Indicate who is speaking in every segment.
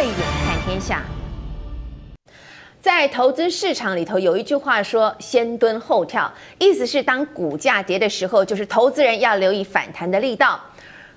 Speaker 1: 慧眼看天下。在投资市场里头有一句话说“先蹲后跳”，意思是当股价跌的时候，就是投资人要留意反弹的力道。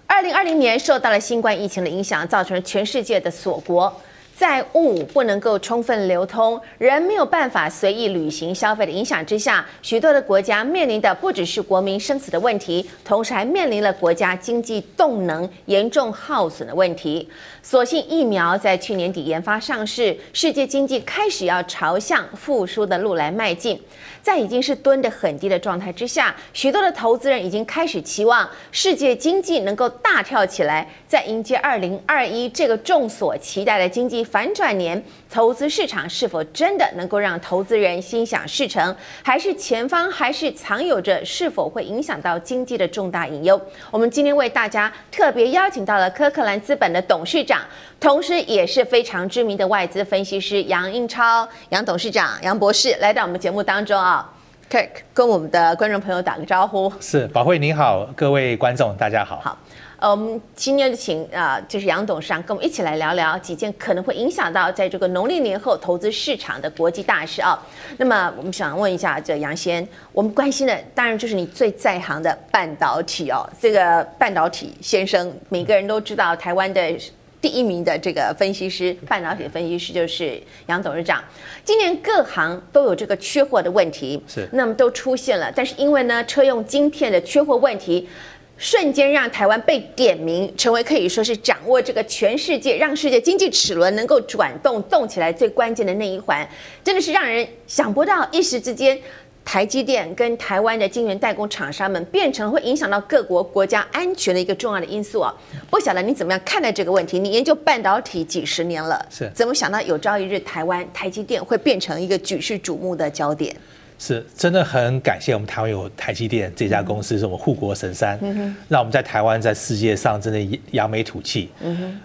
Speaker 1: 二零二零年受到了新冠疫情的影响，造成了全世界的锁国。在物不能够充分流通，人没有办法随意旅行消费的影响之下，许多的国家面临的不只是国民生死的问题，同时还面临了国家经济动能严重耗损的问题。所幸疫苗在去年底研发上市，世界经济开始要朝向复苏的路来迈进。在已经是蹲得很低的状态之下，许多的投资人已经开始期望世界经济能够大跳起来，在迎接二零二一这个众所期待的经济反转年，投资市场是否真的能够让投资人心想事成，还是前方还是藏有着是否会影响到经济的重大隐忧？我们今天为大家特别邀请到了科克兰资本的董事长，同时也是非常知名的外资分析师杨英超杨董事长杨博士来到我们节目当中啊。Kirk 跟我们的观众朋友打个招呼。
Speaker 2: 是，宝慧您好，各位观众大家好。
Speaker 1: 好。呃，我们今天就请啊、呃，就是杨董事长跟我们一起来聊聊几件可能会影响到在这个农历年后投资市场的国际大事啊。那么我们想问一下，这杨先，我们关心的当然就是你最在行的半导体哦。这个半导体先生，每个人都知道，台湾的第一名的这个分析师，半导体分析师就是杨董事长。今年各行都有这个缺货的问题，
Speaker 2: 是，
Speaker 1: 那么都出现了，但是因为呢，车用晶片的缺货问题。瞬间让台湾被点名，成为可以说是掌握这个全世界，让世界经济齿轮能够转动动起来最关键的那一环，真的是让人想不到，一时之间，台积电跟台湾的晶圆代工厂商们变成会影响到各国国家安全的一个重要的因素啊！不晓得你怎么样看待这个问题？你研究半导体几十年了，
Speaker 2: 是
Speaker 1: 怎么想到有朝一日台湾台积电会变成一个举世瞩目的焦点？
Speaker 2: 是真的很感谢我们台湾有台积电这家公司，是我们护国神山，让我们在台湾在世界上真的扬眉吐气。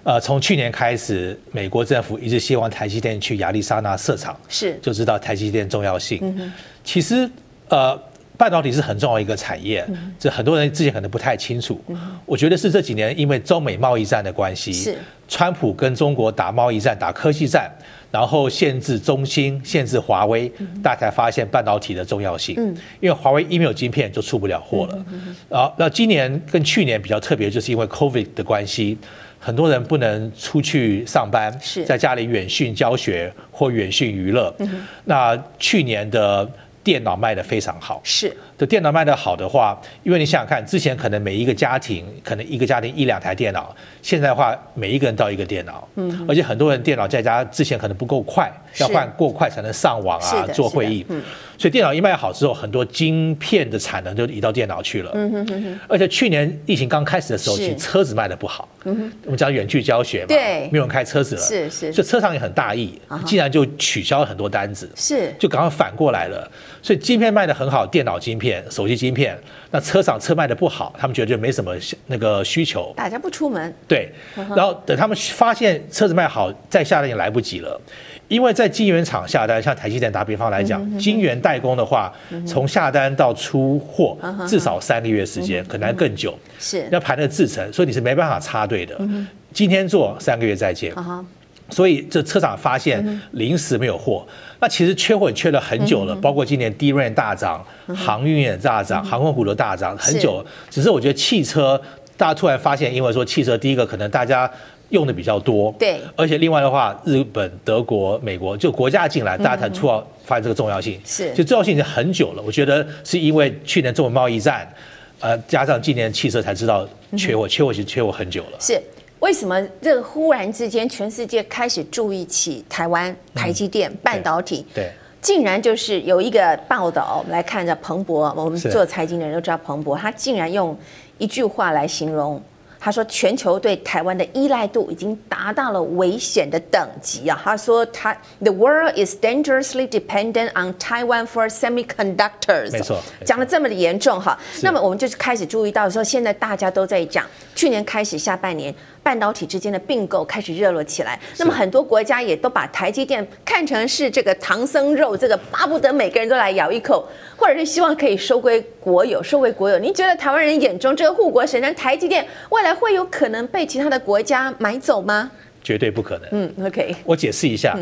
Speaker 2: 呃，从去年开始，美国政府一直希望台积电去亚利桑那设厂，是就知道台积电重要性。其实，呃，半导体是很重要一个产业，这很多人之前可能不太清楚。我觉得是这几年因为中美贸易战的关系，是川普跟中国打贸易战、打科技战。然后限制中兴，限制华为，大家才发现半导体的重要性。因为华为一没有晶片就出不了货了。然后那今年跟去年比较特别，就是因为 COVID 的关系，很多人不能出去上班，在家里远训教学或远训娱乐。那去年的电脑卖得非常好。是。的电脑卖得好的话，因为你想想看，之前可能每一个家庭可能一个家庭一两台电脑，现在的话每一个人到一个电脑，嗯，而且很多人电脑在家之前可能不够快，要换过快才能上网啊，做会议，嗯，所以电脑一卖好之后，很多晶片的产能就移到电脑去了，嗯哼哼哼，而且去年疫情刚开始的时候，其实车子卖的不好，嗯哼，我们讲远距教学嘛，对，没有人开车子了，是是，所以车厂也很大意，竟然就取消了很多单子，是，就赶快反过来了，所以晶片卖的很好，电脑晶片。手机晶片，那车厂车卖的不好，他们觉得就没什么那个需求，大家不出门。对，然后等他们发现车子卖好，再下单也来不及了，因为在晶圆厂下单，像台积电打比方来讲，晶圆代工的话，从下单到出货至少三个月时间，可能更久。是。要排那个制程，所以你是没办法插队的。今天做三个月再见。所以这车厂发现临时没有货，那其实缺货也缺了很久了，包括今年 DRAM 大涨，航运也大涨，航空股都大涨很久。只是我觉得汽车，大家突然发现，因为说汽车第一个可能大家用的比较多，对，而且另外的话，日本、德国、美国就国家进来，大家才突然发现这个重要性。是，就重要性已经很久了。我觉得是因为去年中美贸易战，呃，加上今年汽车才知道缺货，缺货其实缺货很久了。是。为什么这个忽然之间，全世界开始注意起台湾台积电半导体？对，竟然就是有一个报道，我们来看着彭博，我们做财经的人都知道彭博，他竟然用一句话来形容。他说：“全球对台湾的依赖度已经达到了危险的等级啊！”他说：“他 The world is dangerously dependent on Taiwan for semiconductors。”没错，讲的这么的严重哈。那么我们就是开始注意到说，现在大家都在讲，去年开始下半年半导体之间的并购开始热络起来。那么很多国家也都把台积电看成是这个唐僧肉，这个巴不得每个人都来咬一口，或者是希望可以收归国有，收为国有。您觉得台湾人眼中这个护国神山台积电未来？会有可能被其他的国家买走吗？绝对不可能。
Speaker 1: 嗯，OK，
Speaker 2: 我解释一下，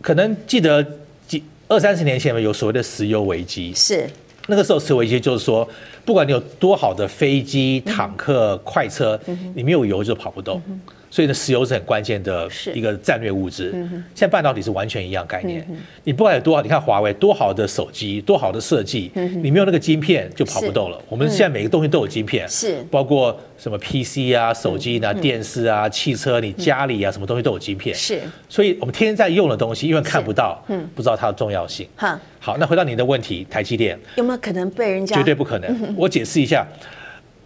Speaker 2: 可能记得几二三十年前有所谓的石油危机，
Speaker 1: 是
Speaker 2: 那个时候石油危机就是说，不管你有多好的飞机、坦克、快车，你没有油就跑不动。所以呢，石油是很关键的一个战略物资。现在半导体是完全一样概念。你不管有多好，你看华为多好的手机，多好的设计，你没有那个晶片就跑不动了。我们现在每个东西都有晶片，是包括什么 PC 啊、手机啊、电视啊、汽车，你家里啊什么东西都有晶片。是，所以我们天天在用的东西，因为看不到，不知道它的重要性。好，那回到您的问题，台积电
Speaker 1: 有没有可能被人家？
Speaker 2: 绝对不可能。我解释一下，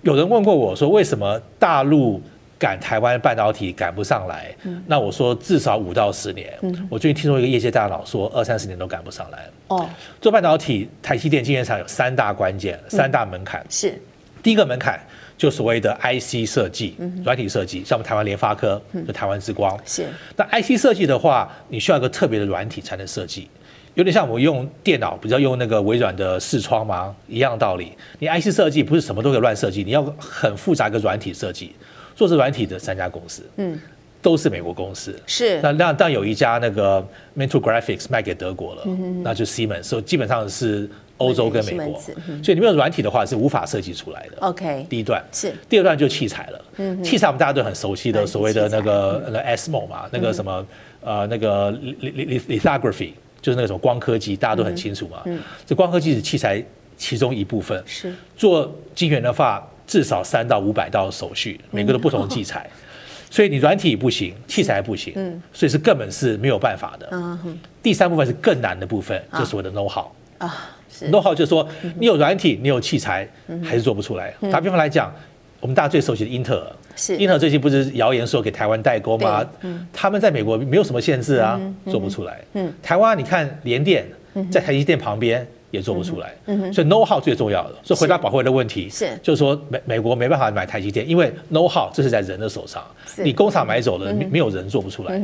Speaker 2: 有人问过我说，为什么大陆？赶台湾半导体赶不上来，那我说至少五到十年。我最近听说一个业界大佬说，二三十年都赶不上来。哦，做半导体，台积电晶圆厂有三大关键、三大门槛。是，第一个门槛就所谓的 IC 设计，软体设计，像我们台湾联发科，就台湾之光。是，那 IC 设计的话，你需要一个特别的软体才能设计，有点像我们用电脑，比较用那个微软的视窗吗？一样道理。你 IC 设计不是什么都可以乱设计，你要很复杂一个软体设计。做是软体的三家公司，嗯，都是美国公司，是。那那但有一家那个 Mentor Graphics 卖给德国了，嗯、那就 Siemens，所以基本上是欧洲跟美国，嗯、所以你没有软体的话是无法设计出来的。OK，第一段。是，第二段就器材了，嗯，器材我们大家都很熟悉的所谓的那个那 ASML 嘛，那个什么呃那个 lithography 就是那个什么光刻机，大家都很清楚嘛，嗯，这光刻机是器材其中一部分，是。做晶圆的话。至少三到五百道手续，每个都不同的器材，所以你软体不行，器材不行，所以是根本是没有办法的。第三部分是更难的部分，就所谓的 know how 啊，know how 就是说你有软体，你有器材，还是做不出来。打比方来讲，我们大家最熟悉的英特尔，是。英特尔最近不是谣言说给台湾代工吗？他们在美国没有什么限制啊，做不出来。台湾你看联电在台积电旁边。也做不出来，所以 know how 最重要的。所以回答宝慧的问题是，就是说美美国没办法买台积电，因为 know how 这是在人的手上，你工厂买走了，没有人做不出来。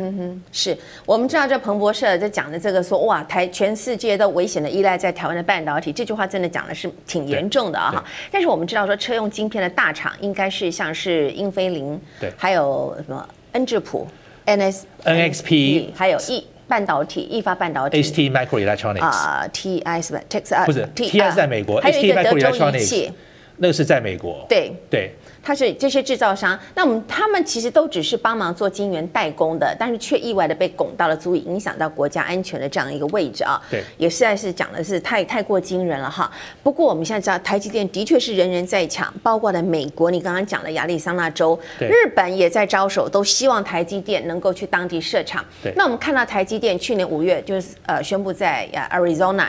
Speaker 1: 是我们知道这彭博社在讲的这个说哇，台全世界都危险的依赖在台湾的半导体，这句话真的讲的是挺严重的啊哈。但是我们知道说车用晶片的大厂应该是像是英飞凌，对，还有什么恩智浦，NS
Speaker 2: NXP，
Speaker 1: 还有 E。半导体，意法半导体
Speaker 2: ，ST Microelectronics
Speaker 1: 啊，TI 是吧？Texas
Speaker 2: 不是，TI 是在美国，还有一个德州仪器，那个是在美国，对。对。
Speaker 1: 它是这些制造商，那我们他们其实都只是帮忙做晶圆代工的，但是却意外的被拱到了足以影响到国家安全的这样一个位置啊。对，也实在是讲的是太太过惊人了哈。不过我们现在知道，台积电的确是人人在抢，包括了美国，你刚刚讲的亚利桑那州，对日本也在招手，都希望台积电能够去当地设厂。对，那我们看到台积电去年五月就是呃宣布在呃 Arizona。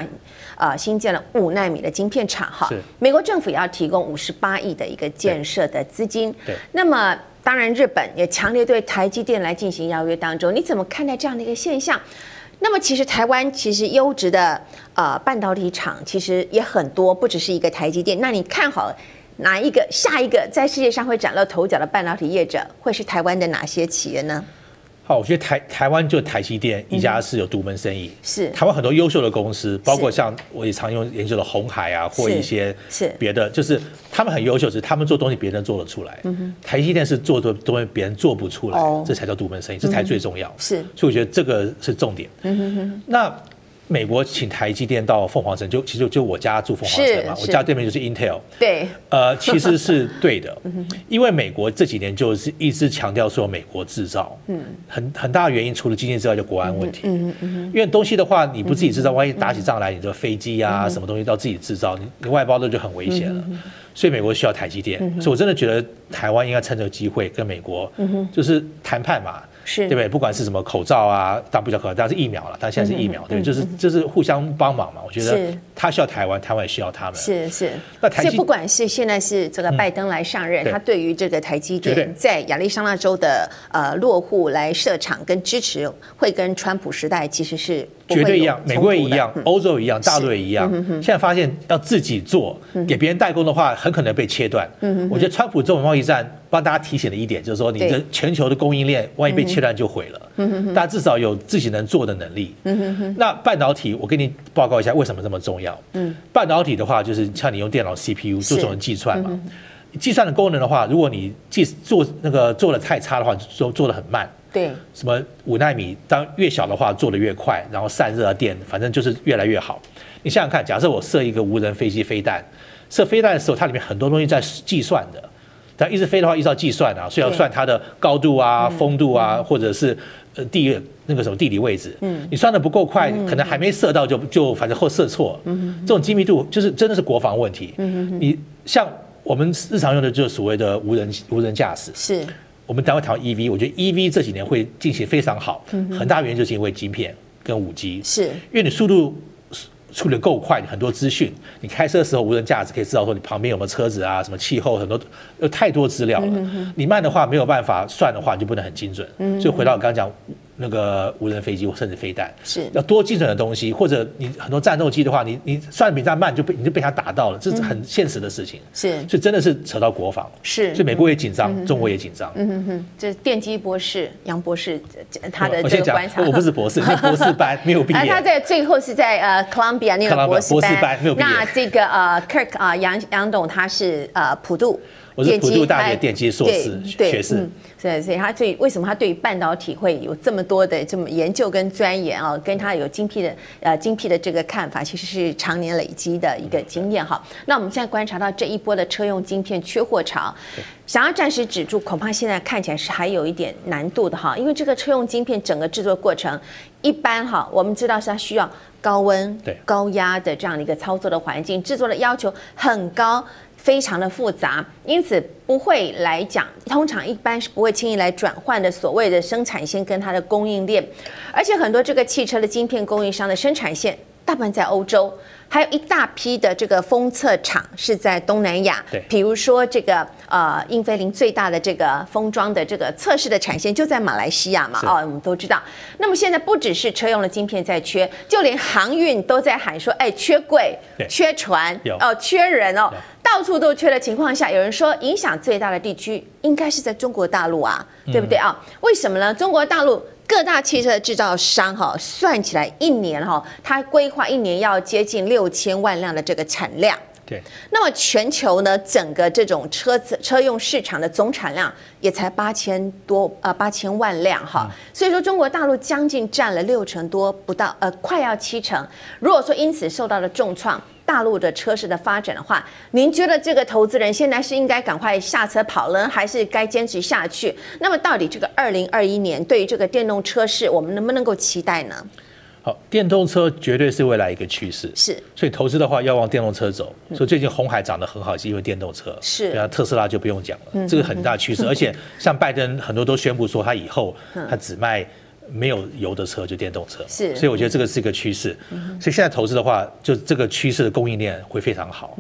Speaker 1: 啊，新建了五纳米的晶片厂，哈，美国政府也要提供五十八亿的一个建设的资金。对，那么当然日本也强烈对台积电来进行邀约当中，你怎么看待这样的一个现象？那么其实台湾其实优质的呃半导体厂其实也很多，不只是一个台积电。那你看好哪一个下一个在世界上会崭露头角的半导体业者，会是台湾的哪些企业呢？
Speaker 2: 好，我觉得台台湾就台积电一家是有独门生意。是台湾很多优秀的公司，包括像我也常用研究的红海啊，或一些是别的，就是他们很优秀，只是他们做东西别人做得出来。嗯台积电是做的东西别人做不出来，这才叫独门生意，这才最重要。是，所以我觉得这个是重点。嗯哼哼那。美国请台积电到凤凰城，就其实就就我家住凤凰城嘛，我家对面就是 Intel。对，呃，其实是对的，因为美国这几年就是一直强调说美国制造，嗯，很很大的原因除了经济之外，就国安问题，嗯嗯，因为东西的话你不自己制造，万一打起仗来，你的飞机啊什么东西都要自己制造，你你外包的就很危险了，所以美国需要台积电，所以我真的觉得台湾应该趁这个机会跟美国，就是谈判嘛。是对不对？不管是什么口罩啊，当然不叫口罩，当然是疫苗了。但现在是疫苗，对，就是就是互相帮忙嘛。我觉得他需要台湾，台湾也需要他们。是是。那台积，不管是现在是这个拜登来上任，他对于这个台积电在亚利桑那州的呃落户来设厂跟支持，会跟川普时代其实是绝对一样，美国也一样，欧洲也一样，大陆也一样。现在发现要自己做，给别人代工的话，很可能被切断。我觉得川普这种贸易战。帮大家提醒了一点，就是说，你的全球的供应链万一被切断就毁了。嗯，大家至少有自己能做的能力。嗯哼，那半导体，我跟你报告一下为什么这么重要。嗯，半导体的话，就是像你用电脑 CPU 做这种计算嘛。计算的功能的话，如果你计做那个做的太差的话，做做的很慢。
Speaker 1: 对，
Speaker 2: 什么五纳米，当越小的话做的越快，然后散热电，反正就是越来越好。你想想看，假设我设一个无人飞机飞弹，设飞弹的时候，它里面很多东西在计算的。但一直飞的话，一直要计算啊，所以要算它的高度啊、风度啊，或者是呃地那个什么地理位置。嗯，你算的不够快，可能还没射到就就反正后射错。嗯，这种精密度就是真的是国防问题。嗯，你像我们日常用的就是所谓的无人无人驾驶。
Speaker 1: 是。
Speaker 2: 我们单位谈 EV，我觉得 EV 这几年会进行非常好，很大原因就是因为晶片跟五 G，
Speaker 1: 是因
Speaker 2: 为你速度处理够快，很多资讯，你开车的时候无人驾驶可以知道说你旁边有没有车子啊，什么气候，很多有太多资料了。你慢的话没有办法算的话，你就不能很精准。所以回到我刚刚讲。那个无人飞机或甚至飞弹是要多精准的东西，或者你很多战斗机的话，你你算的比它慢，就被你就被它打到了，这是很现实的事情。是，所以真的是扯到国防。是，所以美国也紧张，中国也紧张。嗯哼
Speaker 1: 哼，这电机博士杨博士他的这个观察，
Speaker 2: 我不是博士，博士班没有毕业。
Speaker 1: 他在最后是在呃 Columbia 那个博士班，没有毕业。那这个呃 Kirk 啊杨杨董他是呃普渡。
Speaker 2: 我是普渡大学电机硕士学士，
Speaker 1: 所以所以他对为什么他对于半导体会有这么多的这么研究跟钻研啊，跟他有精辟的呃精辟的这个看法，其实是常年累积的一个经验哈。那我们现在观察到这一波的车用晶片缺货潮，想要暂时止住，恐怕现在看起来是还有一点难度的哈，因为这个车用晶片整个制作过程一般哈，我们知道是它需要高温、高压的这样的一个操作的环境，制作的要求很高。非常的复杂，因此不会来讲，通常一般是不会轻易来转换的。所谓的生产线跟它的供应链，而且很多这个汽车的晶片供应商的生产线大部分在欧洲，还有一大批的这个封测厂是在东南亚。对，比如说这个呃英飞凌最大的这个封装的这个测试的产线就在马来西亚嘛。哦，我们都知道。那么现在不只是车用的晶片在缺，就连航运都在喊说，哎，缺柜、缺船，哦，缺人哦。到处都缺的情况下，有人说影响最大的地区应该是在中国大陆啊，对不对啊？为什么呢？中国大陆各大汽车制造商哈，算起来一年哈，它规划一年要接近六千万辆的这个产量。对。那么全球呢，整个这种车子车用市场的总产量也才八千多啊，八千万辆哈。所以说中国大陆将近占了六成多，不到呃，快要七成。如果说因此受到了重创。大陆的车市的发展的话，您觉得这个投资人现在是应该赶快下车跑了，还是该坚持下去？那么到底这个二零二一年对于这个电动车市，我们能不能够期待呢？
Speaker 2: 好，电动车绝对是未来一个趋势，是，所以投资的话要往电动车走。所以最近红海涨得很好，是因为电动车，是，然后特斯拉就不用讲了，这个很大趋势。而且像拜登很多都宣布说，他以后他只卖。没有油的车就电动车，是，所以我觉得这个是一个趋势。所以现在投资的话，就这个趋势的供应链会非常好。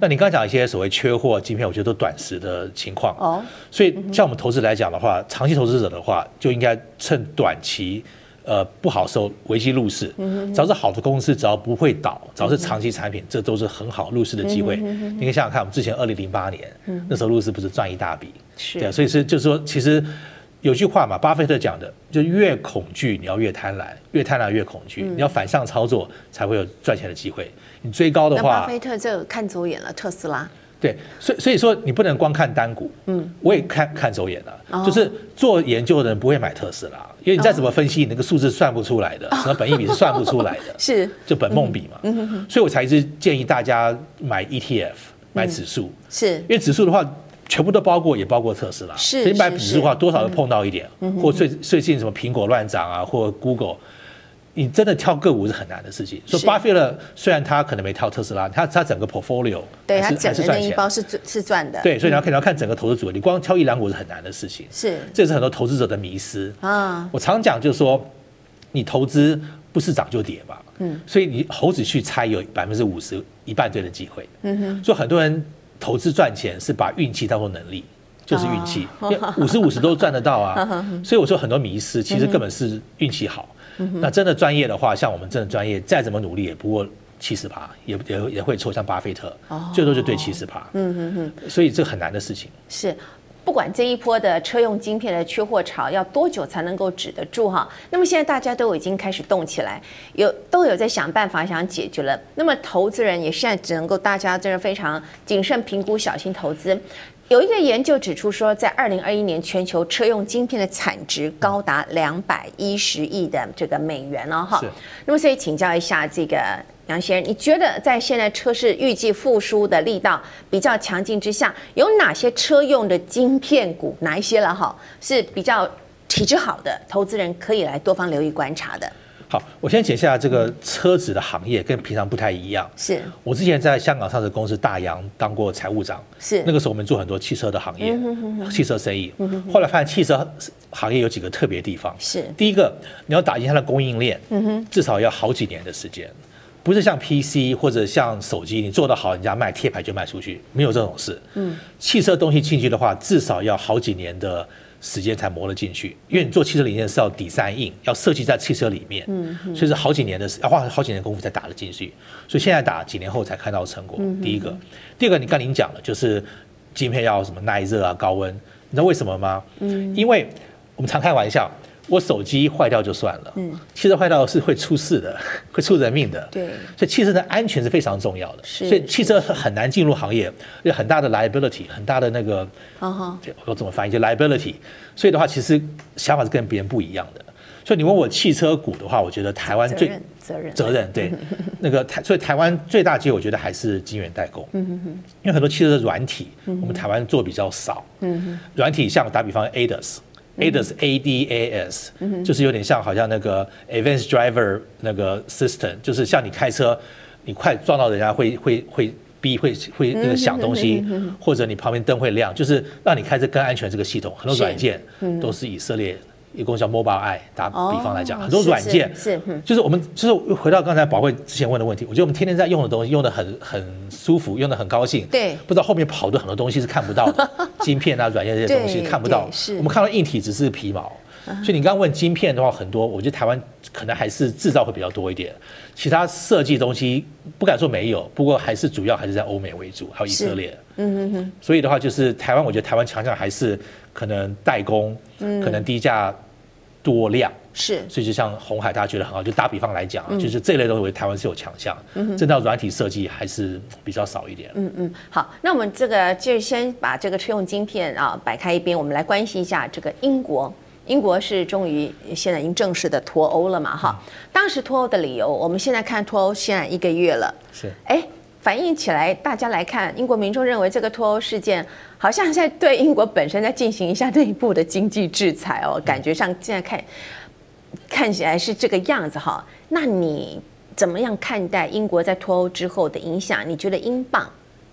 Speaker 2: 那你刚才讲一些所谓缺货晶片，我觉得都短时的情况。哦，所以像我们投资来讲的话，长期投资者的话，就应该趁短期呃不好受危机入市。只要是好的公司，只要不会倒，只要是长期产品，这都是很好入市的机会。你可以想想看，我们之前二零零八年那时候入市不是赚一大笔？是，对，所以是就是说其实。有句话嘛，巴菲特讲的，就越恐惧你要越贪婪，越贪婪越恐惧，你要反向操作才会有赚钱的机会。你追高的话，
Speaker 1: 巴菲特就看走眼了特斯拉。
Speaker 2: 对，所以所以说你不能光看单股，嗯，我也看看走眼了。就是做研究的人不会买特斯拉，因为你再怎么分析，你那个数字算不出来的，什么本益比是算不出来的，是就本梦比嘛。嗯，所以我才一直建议大家买 ETF，买指数，是因为指数的话。全部都包括，也包括特斯拉。是，所以买指数的话，多少都碰到一点。嗯、或最最近什么苹果乱涨啊，或 Google，你真的挑个股是很难的事情。说巴菲特虽然他可能没挑特斯拉，他他整个 portfolio
Speaker 1: 对他整个那一包是是赚的。
Speaker 2: 对，所以你要看你要看整个投资组合，你光挑一两股是很难的事情。是，这是很多投资者的迷思啊。我常讲就是说，你投资不是涨就跌吧。嗯。所以你猴子去猜有百分之五十一半对的机会。嗯哼。所以很多人。投资赚钱是把运气当做能力，就是运气，五十五十都赚得到啊。所以我说很多迷失，其实根本是运气好。那真的专业的话，像我们真的专业，再怎么努力也不过七十趴，也也也会抽，像巴菲特，最多就对七十趴。嗯嗯嗯。所以这很难的事情。
Speaker 1: 是。不管这一波的车用晶片的缺货潮要多久才能够止得住哈？那么现在大家都已经开始动起来，有都有在想办法想解决了。那么投资人也现在只能够大家真的非常谨慎评估，小心投资。有一个研究指出说，在二零二一年全球车用晶片的产值高达两百一十亿的这个美元了哈。那么所以请教一下这个。杨先生，你觉得在现在车市预计复苏的力道比较强劲之下，有哪些车用的晶片股，哪一些了哈，是比较体质好的，投资人可以来多方留意观察的？
Speaker 2: 好，我先解一下这个车子的行业跟平常不太一样。
Speaker 1: 是
Speaker 2: 我之前在香港上市公司大洋当过财务长，
Speaker 1: 是那
Speaker 2: 个时候我们做很多汽车的行业，汽车生意。后来发现汽车行业有几个特别地方，
Speaker 1: 是
Speaker 2: 第一个，你要打进它的供应链，至少要好几年的时间。不是像 PC 或者像手机，你做得好，人家卖贴牌就卖出去，没有这种事。嗯，汽车东西进去的话，至少要好几年的时间才磨得进去，因为你做汽车零件是要 design in，要设计在汽车里面，嗯，所以是好几年的，要花好几年功夫才打得进去。所以现在打几年后才看到成果。第一个，第二个，你刚您讲了，就是晶片要什么耐热啊、高温，你知道为什么吗？嗯，因为我们常开玩笑。我手机坏掉就算了，嗯，汽车坏掉是会出事的，会出人命的，
Speaker 1: 对，
Speaker 2: 所以汽车的安全是非常重要的，是，所以汽车很难进入行业，有很大的 liability，很大的那个，哦哈，我怎么翻译就 liability，所以的话，其实想法是跟别人不一样的。所以你问我汽车股的话，我觉得台湾最
Speaker 1: 责任
Speaker 2: 责任。对。那个台，所以台湾最大机会，我觉得还是晶圆代工，嗯因为很多汽车的软体，我们台湾做比较少，嗯哼，软体像打比方 ADAS。ADAS A D A S，就是有点像好像那个 Advanced Driver 那个 System，就是像你开车，你快撞到人家会会会逼会会那个响东西，或者你旁边灯会亮，就是让你开车更安全。这个系统很多软件都是以色列。一共叫 Mobileye，打比方来讲，很多软件是，就是我们就是回到刚才宝贵之前问的问题，我觉得我们天天在用的东西，用的很很舒服，用的很高兴，
Speaker 1: 对，
Speaker 2: 不知道后面跑的很多东西是看不到的，晶片啊、软件这些东西看不到，是，我们看到硬体只是皮毛，所以你刚刚问晶片的话，很多，我觉得台湾可能还是制造会比较多一点，其他设计东西不敢说没有，不过还是主要还是在欧美为主，还有以色列，嗯嗯嗯，所以的话就是台湾，我觉得台湾强项还是。可能代工，可能低价多量是，所以就像红海，大家觉得很好。就打比方来讲，就是这类东西，台湾是有强项。嗯，这套软体设计还是比较少一点。
Speaker 1: 嗯嗯，好，那我们这个就先把这个车用晶片啊摆开一边，我们来关心一下这个英国。英国是终于现在已经正式的脱欧了嘛？哈，当时脱欧的理由，我们现在看脱欧现在一个月了，是哎。反映起来，大家来看，英国民众认为这个脱欧事件好像在对英国本身在进行一下内部的经济制裁哦，感觉上现在看看起来是这个样子哈。那你怎么样看待英国在脱欧之后的影响？你觉得英镑？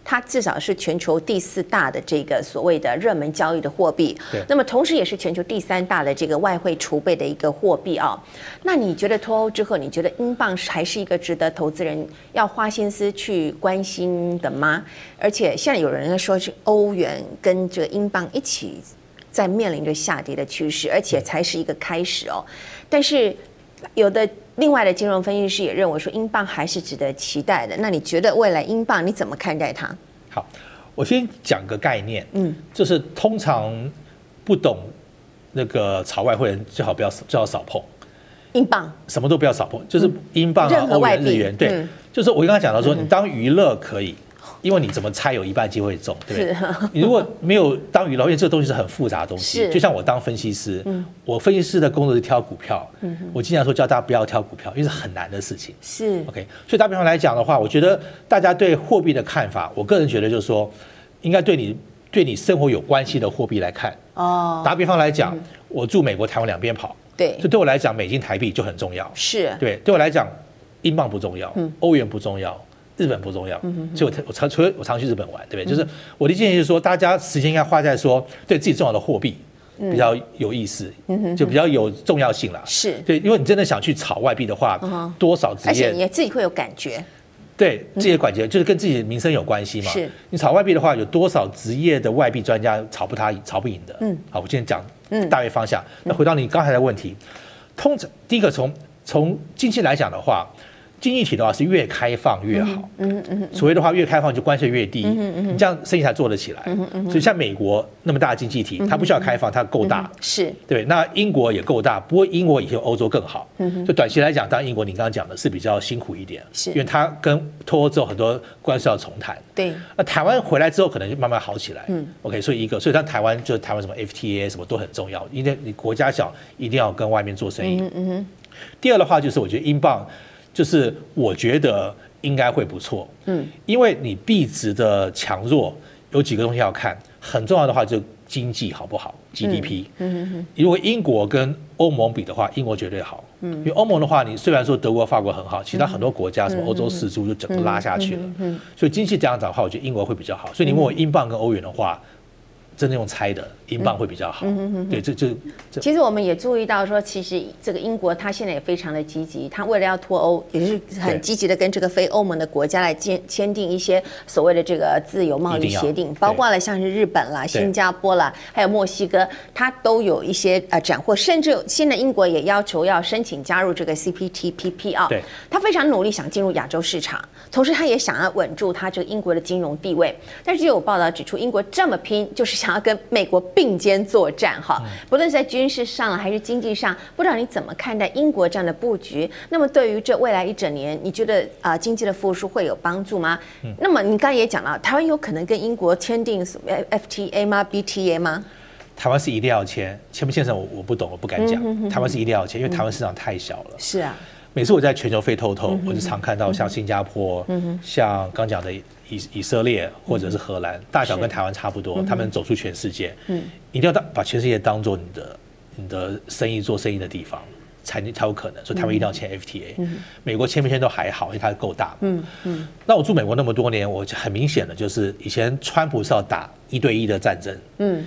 Speaker 1: 它至少是全球第四大的这个所谓的热门交易的货币，对，那么同时也是全球第三大的这个外汇储备的一个货币啊。那你觉得脱欧之后，你觉得英镑还是一个值得投资人要花心思去关心的吗？而且现在有人说是欧元跟这个英镑一起在面临着下跌的趋势，而且才是一个开始哦。但是有的。另外的金融分析师也认为说，英镑还是值得期待的。那你觉得未来英镑你怎么看待它？
Speaker 2: 好，我先讲个概念，嗯，就是通常不懂那个炒外汇人最好不要最好少碰。
Speaker 1: 英镑，
Speaker 2: 什么都不要少碰，就是英镑啊、欧元、日元，对，就是我刚刚讲到说，你当娱乐可以。因为你怎么猜有一半机会中，对不对？你如果没有当娱乐，因为这个东西是很复杂的东西，就像我当分析师，我分析师的工作是挑股票，我经常说叫大家不要挑股票，因为是很难的事情。是 OK，所以打比方来讲的话，我觉得大家对货币的看法，我个人觉得就是说，应该对你对你生活有关系的货币来看。哦，打比方来讲，我住美国、台湾两边跑，对，所以对我来讲，美金、台币就很重要。是对，对我来讲，英镑不重要，欧元不重要。日本不重要，所以我我常除了我常去日本玩，对不对？就是我的建议就是说，大家时间应该花在说对自己重要的货币比较有意思，就比较有重要性了。是对，因为你真的想去炒外币的话，多少职业，而
Speaker 1: 且你自己会有感觉。
Speaker 2: 对，自己的感觉就是跟自己的民生有关系嘛。是，你炒外币的话，有多少职业的外币专家炒不他炒不赢的？嗯，好，我今天讲嗯大约方向。那回到你刚才的问题，通常第一个从从经济来讲的话。经济体的话是越开放越好，嗯嗯，所谓的话越开放就关税越低，嗯嗯，你这样生意才做得起来，嗯嗯，所以像美国那么大的经济体，它不需要开放，它够大，
Speaker 1: 是。
Speaker 2: 对。那英国也够大，不过英国以前欧洲更好，嗯，就短期来讲，当然英国你刚刚讲的是比较辛苦一点，是。因为它跟脱欧之后很多关税要重谈，
Speaker 1: 对。
Speaker 2: 那台湾回来之后可能就慢慢好起来，嗯，OK，所以一个，所以像台湾就是台湾什么 FTA 什么都很重要，因为你国家小，一定要跟外面做生意，嗯嗯。第二的话就是我觉得英镑。就是我觉得应该会不错，嗯，因为你币值的强弱有几个东西要看，很重要的话就经济好不好，GDP，嗯嗯嗯，如果英国跟欧盟比的话，英国绝对好，嗯，因为欧盟的话，你虽然说德国、法国很好，其他很多国家什么欧洲四猪就整个拉下去了，嗯，所以经济这样讲的话，我觉得英国会比较好。所以你问我英镑跟欧元的话。真的用猜的，英镑会比较好。嗯嗯嗯。对，这这这。
Speaker 1: 其实我们也注意到说，其实这个英国它现在也非常的积极，它为了要脱欧，也是很积极的跟这个非欧盟的国家来签签订一些所谓的这个自由贸易协定，包括了像是日本啦、新加坡啦，还有墨西哥，它都有一些呃斩获，甚至现在英国也要求要申请加入这个 CPTPP 啊。对。它非常努力想进入亚洲市场，同时它也想要稳住它这个英国的金融地位。但是就有报道指出，英国这么拼，就是想。想要跟美国并肩作战，哈，不论是在军事上还是经济上，不知道你怎么看待英国这样的布局？那么对于这未来一整年，你觉得啊、呃，经济的复苏会有帮助吗？嗯、那么你刚刚也讲了，台湾有可能跟英国签订 FTA 吗？BTA 吗？
Speaker 2: 台湾是一定要签，签不签成我我不懂，我不敢讲。嗯、台湾是一定要签，因为台湾市场太小了。是啊，每次我在全球飞透透，嗯、我就常看到像新加坡，嗯、像刚讲的。以以色列或者是荷兰，大小跟台湾差不多，他们走出全世界，嗯，一定要当把全世界当做你的你的生意做生意的地方，才才有可能。所以台湾一定要签 FTA，美国签不签都还好，因为它够大，嗯嗯。那我住美国那么多年，我很明显的就是以前川普是要打一对一的战争，嗯。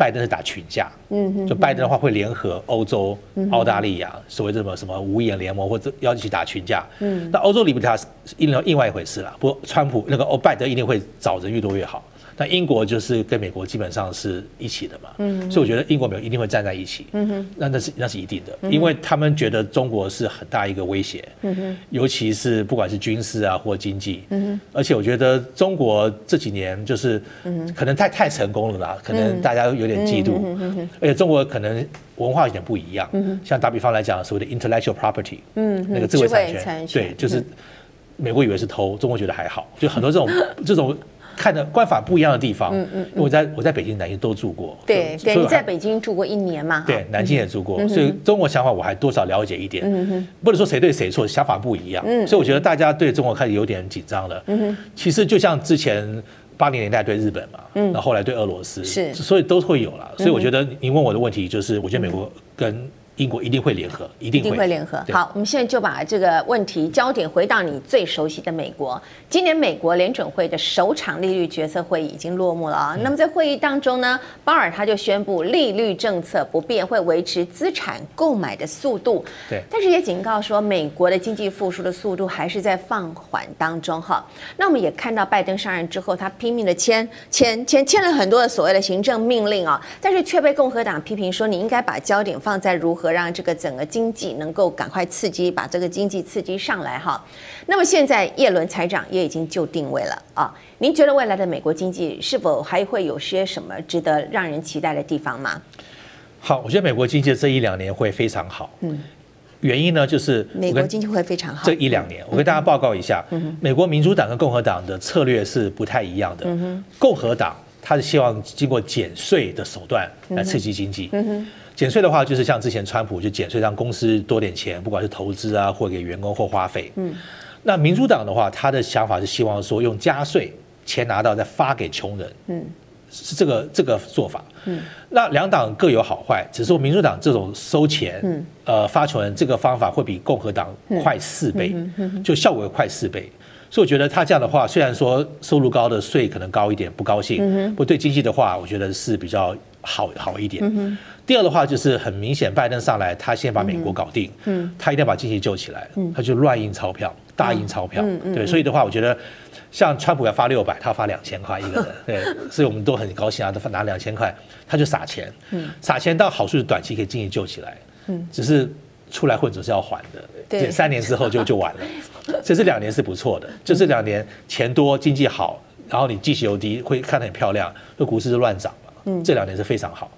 Speaker 2: 拜登是打群架，嗯，就拜登的话会联合欧洲、澳大利亚，所谓什么什么五眼联盟，或者要一起打群架，嗯，那欧洲离不开是另另外一回事了。不过川普那个欧拜登一定会找人越多越好。那英国就是跟美国基本上是一起的嘛，嗯，所以我觉得英国美国一定会站在一起，嗯哼，那那是那是一定的，因为他们觉得中国是很大一个威胁，嗯哼，尤其是不管是军事啊或经济，嗯哼，而且我觉得中国这几年就是，嗯，可能太太成功了啦，可能大家有点嫉妒，嗯哼，而且中国可能文化有点不一样，像打比方来讲，所谓的 intellectual property，嗯，那个智慧产权，对，就是美国以为是偷，中国觉得还好，就很多这种 这种。看的观法不一样的地方，嗯嗯，因为我在我在北京、南京都住过，
Speaker 1: 对对，你在北京住过一年嘛？
Speaker 2: 对，南京也住过，所以中国想法我还多少了解一点，嗯哼，不能说谁对谁错，想法不一样，嗯，所以我觉得大家对中国开始有点紧张了，嗯哼，其实就像之前八零年代对日本嘛，嗯，那后来对俄罗斯是，所以都会有了，所以我觉得您问我的问题就是，我觉得美国跟。英国一定会联合，一定会，一定会联合。
Speaker 1: 好，我们现在就把这个问题焦点回到你最熟悉的美国。今年美国联准会的首场利率决策会议已经落幕了啊。那么在会议当中呢，鲍尔他就宣布利率政策不变，会维持资产购买的速度。对，但是也警告说，美国的经济复苏的速度还是在放缓当中哈。那我们也看到拜登上任之后，他拼命的签签签签了很多的所谓的行政命令啊，但是却被共和党批评说，你应该把焦点放在如何。让这个整个经济能够赶快刺激，把这个经济刺激上来哈。那么现在耶伦财长也已经就定位了啊。您觉得未来的美国经济是否还会有些什么值得让人期待的地方吗？
Speaker 2: 好，我觉得美国经济这一两年会非常好。嗯，原因呢就是
Speaker 1: 美国经济会非常好。
Speaker 2: 这一两年，我跟大家报告一下，美国民主党跟共和党的策略是不太一样的。共和党他是希望经过减税的手段来刺激经济。嗯哼。减税的话，就是像之前川普就减税，让公司多点钱，不管是投资啊，或给员工或花费。嗯，那民主党的话，他的想法是希望说用加税，钱拿到再发给穷人。嗯，是这个这个做法。嗯，那两党各有好坏，只是说民主党这种收钱，嗯，呃，发穷人这个方法会比共和党快四倍，就效果快四倍。所以我觉得他这样的话，虽然说收入高的税可能高一点，不高兴，不过对经济的话，我觉得是比较好好一点。第二的话就是很明显，拜登上来，他先把美国搞定，嗯，他一定要把经济救起来，嗯，他就乱印钞票，大印钞票，嗯，对，所以的话，我觉得像川普要发六百，他发两千块一个人，对，所以我们都很高兴啊，他拿两千块，他就撒钱，嗯，撒钱到好处是短期可以经济救起来，嗯，只是出来混总是要还的，
Speaker 1: 对，
Speaker 2: 三年之后就就完了。这是两年是不错的，就这两年钱多经济好，然后你绩息又低，会看得很漂亮，那股市就乱涨嘛。嗯，这两年是非常好。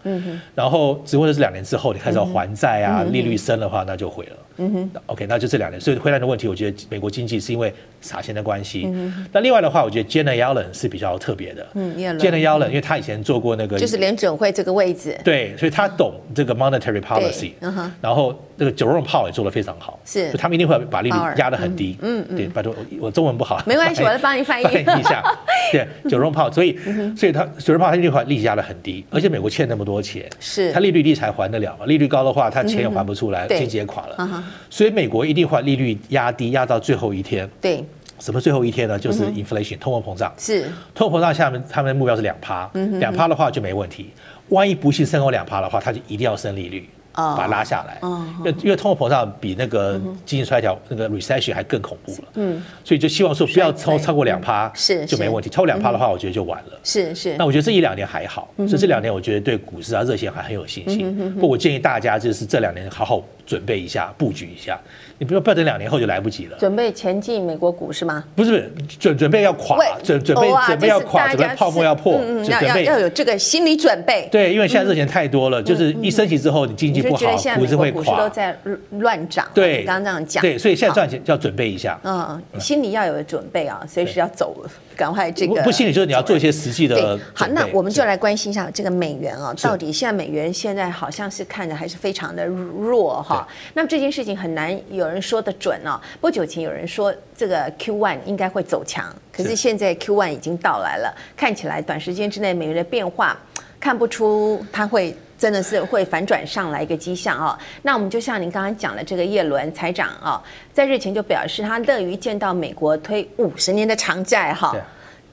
Speaker 2: 然后只不过是两年之后你开始要还债啊，利率升的话那就毁了。嗯哼，OK，那就这两年，所以回来的问题，我觉得美国经济是因为撒钱的关系。嗯，那另外的话，我觉得 Janet Yellen 是比较特别的。嗯，Janet Yellen，因为他以前做过那个，
Speaker 1: 就是联准会这个位置。
Speaker 2: 对，所以他懂这个 monetary policy。嗯哼，然后那个 Jerome Powell 也做得非常好。是，他们一定会把利率压得很低。嗯嗯，对，拜托我中文不好。
Speaker 1: 没关系，我来帮你翻译
Speaker 2: 一下。对，Jerome Powell，所以所以他 Jerome Powell 他一定会利息压得很低，而且美国欠那么多钱，是他利率低才还得了嘛？利率高的话，他钱也还不出来，经济也垮了。所以美国。一定会利率压低，压到最后一天。对，什么最后一天呢？就是 inflation，通货膨胀。是，通货膨胀下面他们的目标是两趴，两趴的话就没问题。万一不幸升过两趴的话，他就一定要升利率。把它拉下来，因为因为通货膨胀比那个经济衰退那个 recession 还更恐怖了，嗯，所以就希望说不要超超过两趴，是就没问题。超过两趴的话，我觉得就完了。是是。那我觉得这一两年还好，所以这两年我觉得对股市啊热钱还很有信心。不过我建议大家就是这两年好好准备一下，布局一下。你不要不要等两年后就来不及了。
Speaker 1: 准备前进美国股市吗？
Speaker 2: 不是，准准备要垮，准准备准备要垮，准备泡沫要破，
Speaker 1: 要要要有这个心理准备。
Speaker 2: 对，因为现在热钱太多了，就是一升息之后你经济。不好，股市会垮，股市
Speaker 1: 都在乱涨。
Speaker 2: 对，
Speaker 1: 刚刚这样讲。
Speaker 2: 对，所以现在赚钱就要准备一下。
Speaker 1: 嗯，心里要有准备啊，随时要走了，赶快这个。
Speaker 2: 不，心里就是你要做一些实际的。
Speaker 1: 好，那我们就来关心一下这个美元啊，到底现在美元现在好像是看着还是非常的弱哈。那么这件事情很难有人说得准啊。不久前有人说这个 Q one 应该会走强，可是现在 Q one 已经到来了，看起来短时间之内美元的变化看不出它会。真的是会反转上来一个迹象哦。那我们就像您刚刚讲的，这个叶伦财长啊，在日前就表示他乐于见到美国推五十年的长债哈。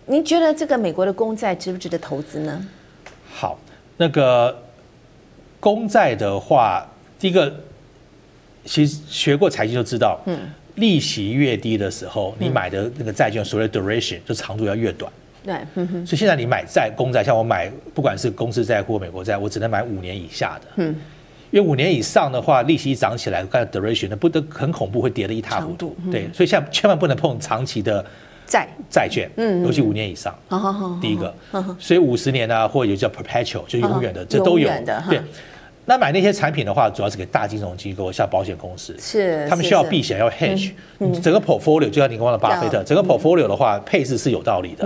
Speaker 1: 您觉得这个美国的公债值不值得投资呢？
Speaker 2: 好，那个公债的话，第一个其实学过财经就知道，嗯，利息越低的时候，你买的那个债券所谓 duration 就长度要越短。对，所以现在你买债公债，像我买，不管是公司债或美国债，我只能买五年以下的。嗯，因为五年以上的话，利息一涨起来，看 duration 那不得很恐怖，会跌得一塌糊涂。对，所以现在千万不能碰长期的债债券，嗯，尤其五年以上。第一个，所以五十年啊，或者有叫 perpetual，就永远的，这都有。对。那买那些产品的话，主要是给大金融机构，像保险公司，是他们需要避险，要 hedge。整个 portfolio 就像你刚刚的巴菲特，整个 portfolio 的话，配置是有道理的。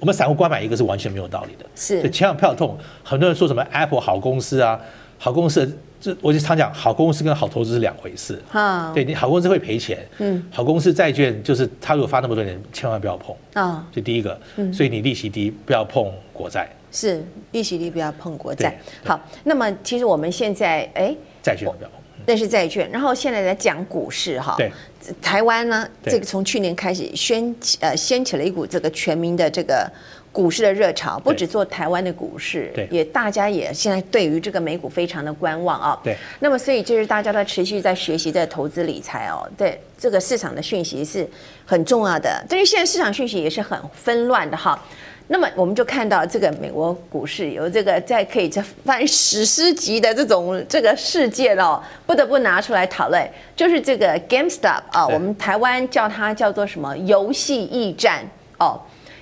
Speaker 2: 我们散户光买一个是完全没有道理的。是，千万不要痛。很多人说什么 Apple 好公司啊，好公司，这我就常讲，好公司跟好投资是两回事。啊，对你好公司会赔钱。嗯，好公司债券就是他如果发那么多年，千万不要碰。啊，这第一个。所以你利息低，不要碰国债。是
Speaker 1: 利息低不要碰国债。好，那么其实我们现在哎，
Speaker 2: 债券不要碰，
Speaker 1: 那是债券。然后现在来讲股市哈，对，台湾呢，这个从去年开始掀起呃掀起了一股这个全民的这个股市的热潮，不只做台湾的股市，对，也大家也现在对于这个美股非常的观望啊。对，那么所以就是大家都持续在学习在投资理财哦。对，这个市场的讯息是很重要的，但是现在市场讯息也是很纷乱的哈。那么我们就看到这个美国股市有这个在可以这翻史诗级的这种这个事件哦，不得不拿出来讨论，就是这个 GameStop 啊，我们台湾叫它叫做什么？游戏驿站哦，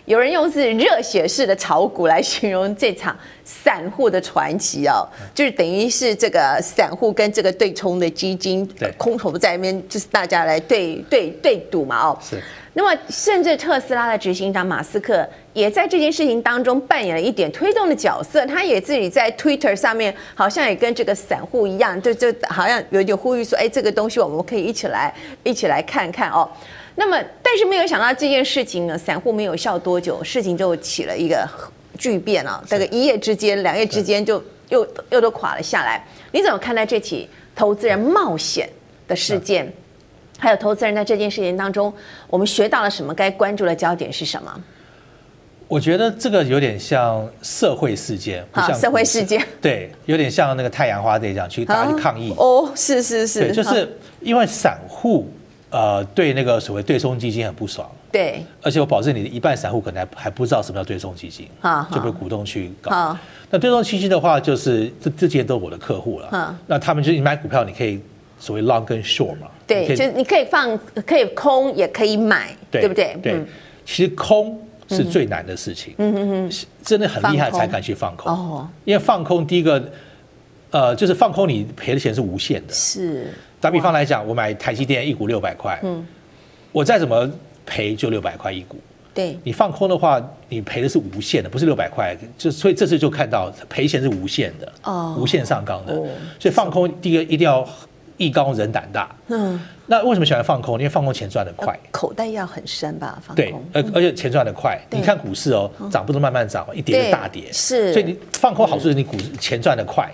Speaker 1: 有人用是热血式的炒股来形容这场散户的传奇哦，就是等于是这个散户跟这个对冲的基金空头在那边，就是大家来对对对赌嘛哦。是。那么，甚至特斯拉的执行长马斯克也在这件事情当中扮演了一点推动的角色。他也自己在 Twitter 上面，好像也跟这个散户一样，就就好像有点呼吁说：“哎，这个东西我们可以一起来，一起来看看哦。”那么，但是没有想到这件事情呢，散户没有笑多久，事情就起了一个巨变啊！这个一夜之间、两夜之间就又又都垮了下来。你怎么看待这起投资人冒险的事件？还有投资人在这件事情当中，我们学到了什么？该关注的焦点是什么？
Speaker 2: 我觉得这个有点像社会事件，不像
Speaker 1: 社会事件，
Speaker 2: 对，有点像那个太阳花这样去大家去抗议。
Speaker 1: 哦，是是是，
Speaker 2: 就是因为散户呃对那个所谓对冲基金很不爽，对，而且我保证你的一半散户可能还还不知道什么叫对冲基金，就被股东去搞。那对冲基金的话，就是这这些都是我的客户了，那他们就是你买股票，你可以。所谓 long 跟 short 嘛。
Speaker 1: 对，就是你可以放，可以空，也可以买，对，不对？
Speaker 2: 对，其实空是最难的事情。嗯嗯嗯，真的很厉害才敢去放空。哦，因为放空第一个，呃，就是放空你赔的钱是无限的。
Speaker 1: 是。
Speaker 2: 打比方来讲，我买台积电一股六百块，嗯，我再怎么赔就六百块一股。
Speaker 1: 对，
Speaker 2: 你放空的话，你赔的是无限的，不是六百块。就所以这次就看到赔钱是无限的，哦，无限上纲的。所以放空第一个一定要艺高人胆大。嗯，那为什么喜欢放空？因为放空钱赚得快，
Speaker 1: 口袋要很深吧？放空。
Speaker 2: 对，而而且钱赚得快。你看股市哦，涨不是慢慢涨，一跌就大跌。
Speaker 1: 是，
Speaker 2: 所以你放空好处是你股钱赚得快。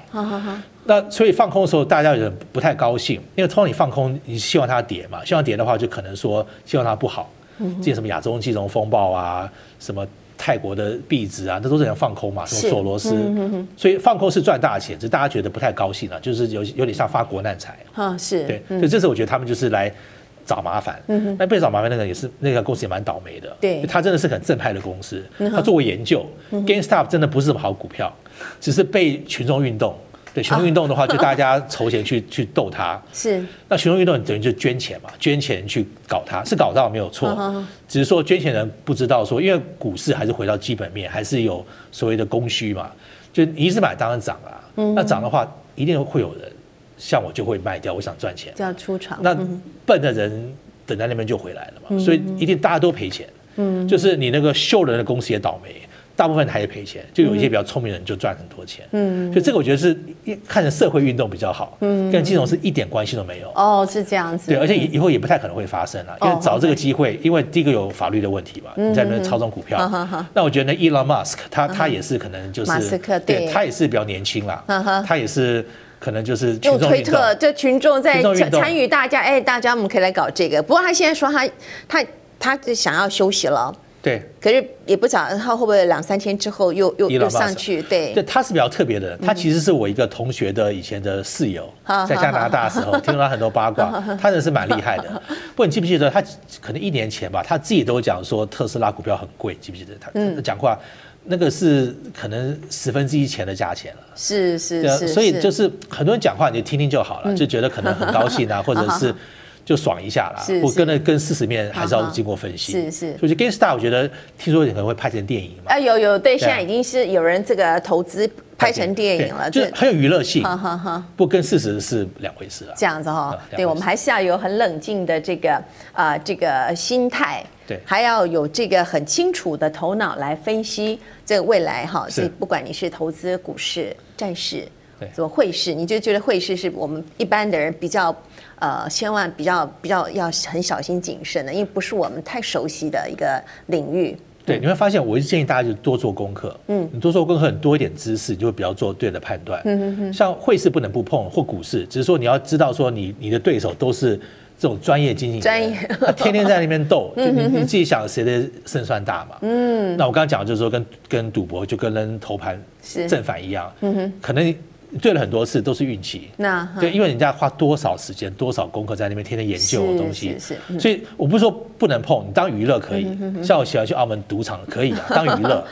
Speaker 2: 那所以放空的时候，大家有点不太高兴，因为通常你放空，你希望它跌嘛，希望跌的话，就可能说希望它不好。之前什么亚洲金融风暴啊，什么泰国的币值啊，那都是想放空嘛，什么索罗斯，所以放空是赚大钱，只是大家觉得不太高兴了，就是有有点像发国难财。
Speaker 1: 啊，是。
Speaker 2: 对，所以这次我觉得他们就是来找麻烦，那被找麻烦那个也是那个公司也蛮倒霉的，
Speaker 1: 对，
Speaker 2: 他真的是很正派的公司，他做过研究，GameStop 真的不是什么好股票，只是被群众运动。对群众运动的话，就大家筹钱去 去斗他。
Speaker 1: 是。
Speaker 2: 那群众运动等于就捐钱嘛，捐钱去搞他，是搞到没有错。只是说捐钱人不知道说，因为股市还是回到基本面，还是有所谓的供需嘛。就你一直买当然涨啊。那涨的话，一定会有人像我就会卖掉，我想赚钱。
Speaker 1: 就要出场。
Speaker 2: 那笨的人等在那边就回来了嘛。所以一定大家都赔钱。嗯。就是你那个秀人的公司也倒霉。大部分还是赔钱，就有一些比较聪明的人就赚很多钱。嗯，所以这个我觉得是看着社会运动比较好。嗯，跟金融是一点关系都没有。
Speaker 1: 哦，是这样子。
Speaker 2: 对，而且以以后也不太可能会发生了，因为找这个机会，因为第一个有法律的问题嘛，你在那边操纵股票。那我觉得呢，Elon Musk 他他也是可能就是马斯克，对，他也是比较年轻啦。他也是可能就是
Speaker 1: 用推特，就群众在参与，大家哎，大家我们可以来搞这个。不过他现在说他他他就想要休息了。
Speaker 2: 对，
Speaker 1: 可是也不知道他会不会两三天之后又又又上去。对，
Speaker 2: 对，他是比较特别的，他其实是我一个同学的以前的室友，在加拿大的时候 听说他很多八卦，他真的是蛮厉害的。不过你记不记得他可能一年前吧，他自己都讲说特斯拉股票很贵，记不记得他？讲话那个是可能十分之一钱的价钱了。
Speaker 1: 是是是，
Speaker 2: 所以就是很多人讲话你就听听就好了，就觉得可能很高兴啊，或者是。就爽一下啦，不跟那跟事实面还是要经过分析。是是，所以 Gamestar 我觉得听说你可能会拍成电影嘛。
Speaker 1: 啊有有，对，现在已经是有人这个投资拍成电影了，
Speaker 2: 就很有娱乐性。哈哈哈，不跟事实是两回事啊。
Speaker 1: 这样子哈，对，我们还是要有很冷静的这个啊这个心态，
Speaker 2: 对，
Speaker 1: 还要有这个很清楚的头脑来分析这个未来哈。所以不管你是投资股市、债市。做汇市，你就觉得汇市是我们一般的人比较，呃，千万比较比较要很小心谨慎的，因为不是我们太熟悉的一个领域。
Speaker 2: 对，你会发现，我一直建议大家就多做功课。嗯，你多做功课，很多一点知识，你就会比较做对的判断。嗯哼哼。像汇市不能不碰，或股市，只是说你要知道说你你的对手都是这种专业经纪人，专业，他天天在那边斗，就你你自己想谁的胜算大嘛？嗯。那我刚刚讲的就是说跟跟赌博就跟跟投盘正反一样。嗯哼。可能。对了很多次都是运气，那对，因为人家花多少时间、多少功课在那边天天研究东西，是，是，所以我不是说不能碰，你当娱乐可以，像我喜欢去澳门赌场可以啊，当娱乐，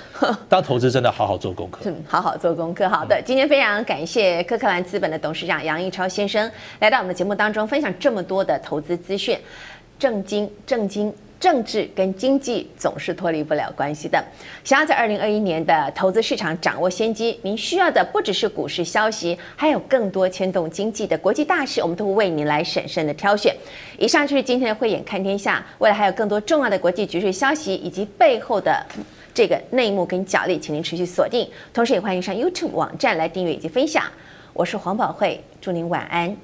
Speaker 2: 当投资真的好好做功课，
Speaker 1: 好好做功课。好的，今天非常感谢科克兰资本的董事长杨逸超先生来到我们的节目当中，分享这么多的投资资讯，正经正经。政治跟经济总是脱离不了关系的。想要在二零二一年的投资市场掌握先机，您需要的不只是股市消息，还有更多牵动经济的国际大事，我们都会为您来审慎的挑选。以上就是今天的慧眼看天下。未来还有更多重要的国际局势消息以及背后的这个内幕跟角力，请您持续锁定。同时也欢迎上 YouTube 网站来订阅以及分享。我是黄宝慧，祝您晚安。